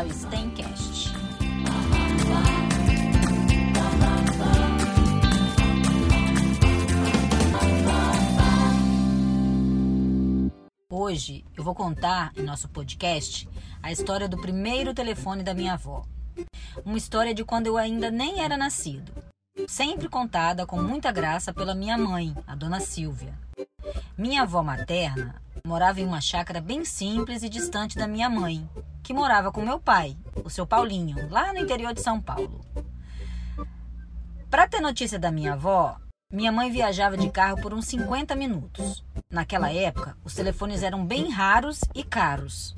ao Stencast. Hoje eu vou contar em nosso podcast a história do primeiro telefone da minha avó. Uma história de quando eu ainda nem era nascido, sempre contada com muita graça pela minha mãe, a dona Silvia. Minha avó materna morava em uma chácara bem simples e distante da minha mãe, que morava com meu pai, o seu Paulinho, lá no interior de São Paulo. Para ter notícia da minha avó, minha mãe viajava de carro por uns 50 minutos. Naquela época, os telefones eram bem raros e caros.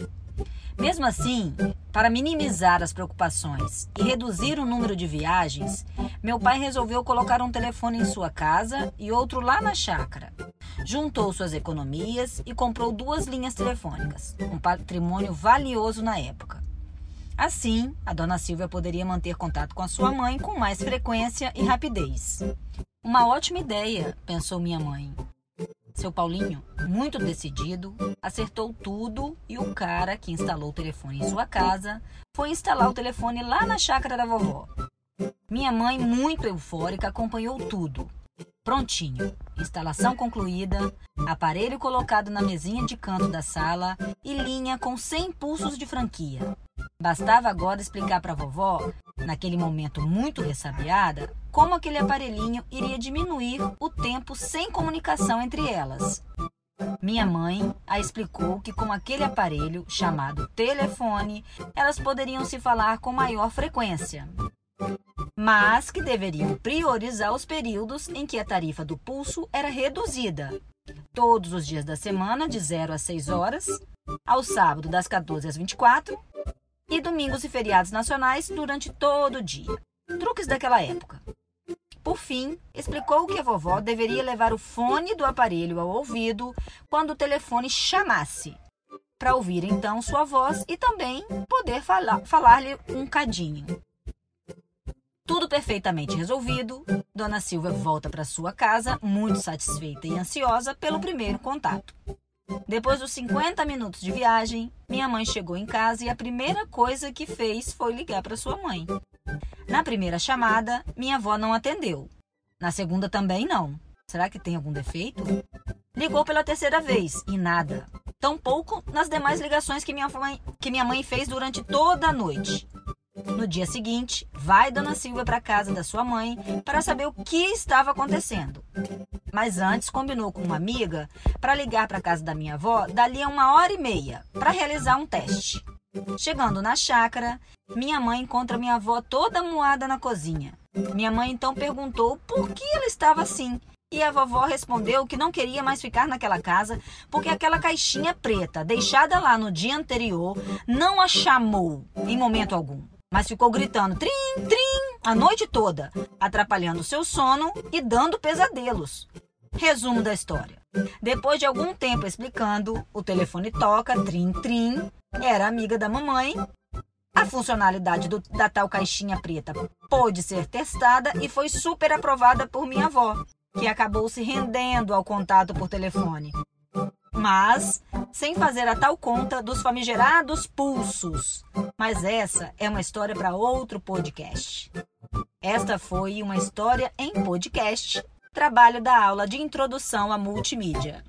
Mesmo assim, para minimizar as preocupações e reduzir o número de viagens, meu pai resolveu colocar um telefone em sua casa e outro lá na chácara. Juntou suas economias e comprou duas linhas telefônicas, um patrimônio valioso na época. Assim, a dona Silvia poderia manter contato com a sua mãe com mais frequência e rapidez. Uma ótima ideia, pensou minha mãe. Seu Paulinho, muito decidido, acertou tudo e o cara que instalou o telefone em sua casa foi instalar o telefone lá na chácara da vovó. Minha mãe, muito eufórica, acompanhou tudo. Prontinho. Instalação concluída, aparelho colocado na mesinha de canto da sala e linha com 100 pulsos de franquia. Bastava agora explicar para vovó, naquele momento muito ressabiada, como aquele aparelhinho iria diminuir o tempo sem comunicação entre elas. Minha mãe a explicou que com aquele aparelho, chamado telefone, elas poderiam se falar com maior frequência, mas que deveriam priorizar os períodos em que a tarifa do pulso era reduzida. Todos os dias da semana, de 0 às 6 horas, ao sábado, das 14 às 24 e domingos e feriados nacionais durante todo o dia. Truques daquela época. Por fim, explicou que a vovó deveria levar o fone do aparelho ao ouvido quando o telefone chamasse, para ouvir então sua voz e também poder falar-lhe falar um cadinho. Tudo perfeitamente resolvido, Dona Silvia volta para sua casa, muito satisfeita e ansiosa pelo primeiro contato. Depois dos 50 minutos de viagem, minha mãe chegou em casa e a primeira coisa que fez foi ligar para sua mãe. Na primeira chamada, minha avó não atendeu. Na segunda também não. Será que tem algum defeito? Ligou pela terceira vez e nada. Tampouco nas demais ligações que minha mãe, que minha mãe fez durante toda a noite. No dia seguinte, vai Dona Silvia para casa da sua mãe para saber o que estava acontecendo. Mas antes combinou com uma amiga para ligar para a casa da minha avó dali a uma hora e meia para realizar um teste. Chegando na chácara, minha mãe encontra minha avó toda moada na cozinha. Minha mãe então perguntou por que ela estava assim. E a vovó respondeu que não queria mais ficar naquela casa porque aquela caixinha preta, deixada lá no dia anterior, não a chamou em momento algum mas ficou gritando trim, trim a noite toda, atrapalhando seu sono e dando pesadelos. Resumo da história. Depois de algum tempo explicando, o telefone toca, trim, trim, era amiga da mamãe. A funcionalidade do, da tal caixinha preta pôde ser testada e foi super aprovada por minha avó, que acabou se rendendo ao contato por telefone mas sem fazer a tal conta dos famigerados pulsos. Mas essa é uma história para outro podcast. Esta foi uma história em podcast, trabalho da aula de introdução à multimídia.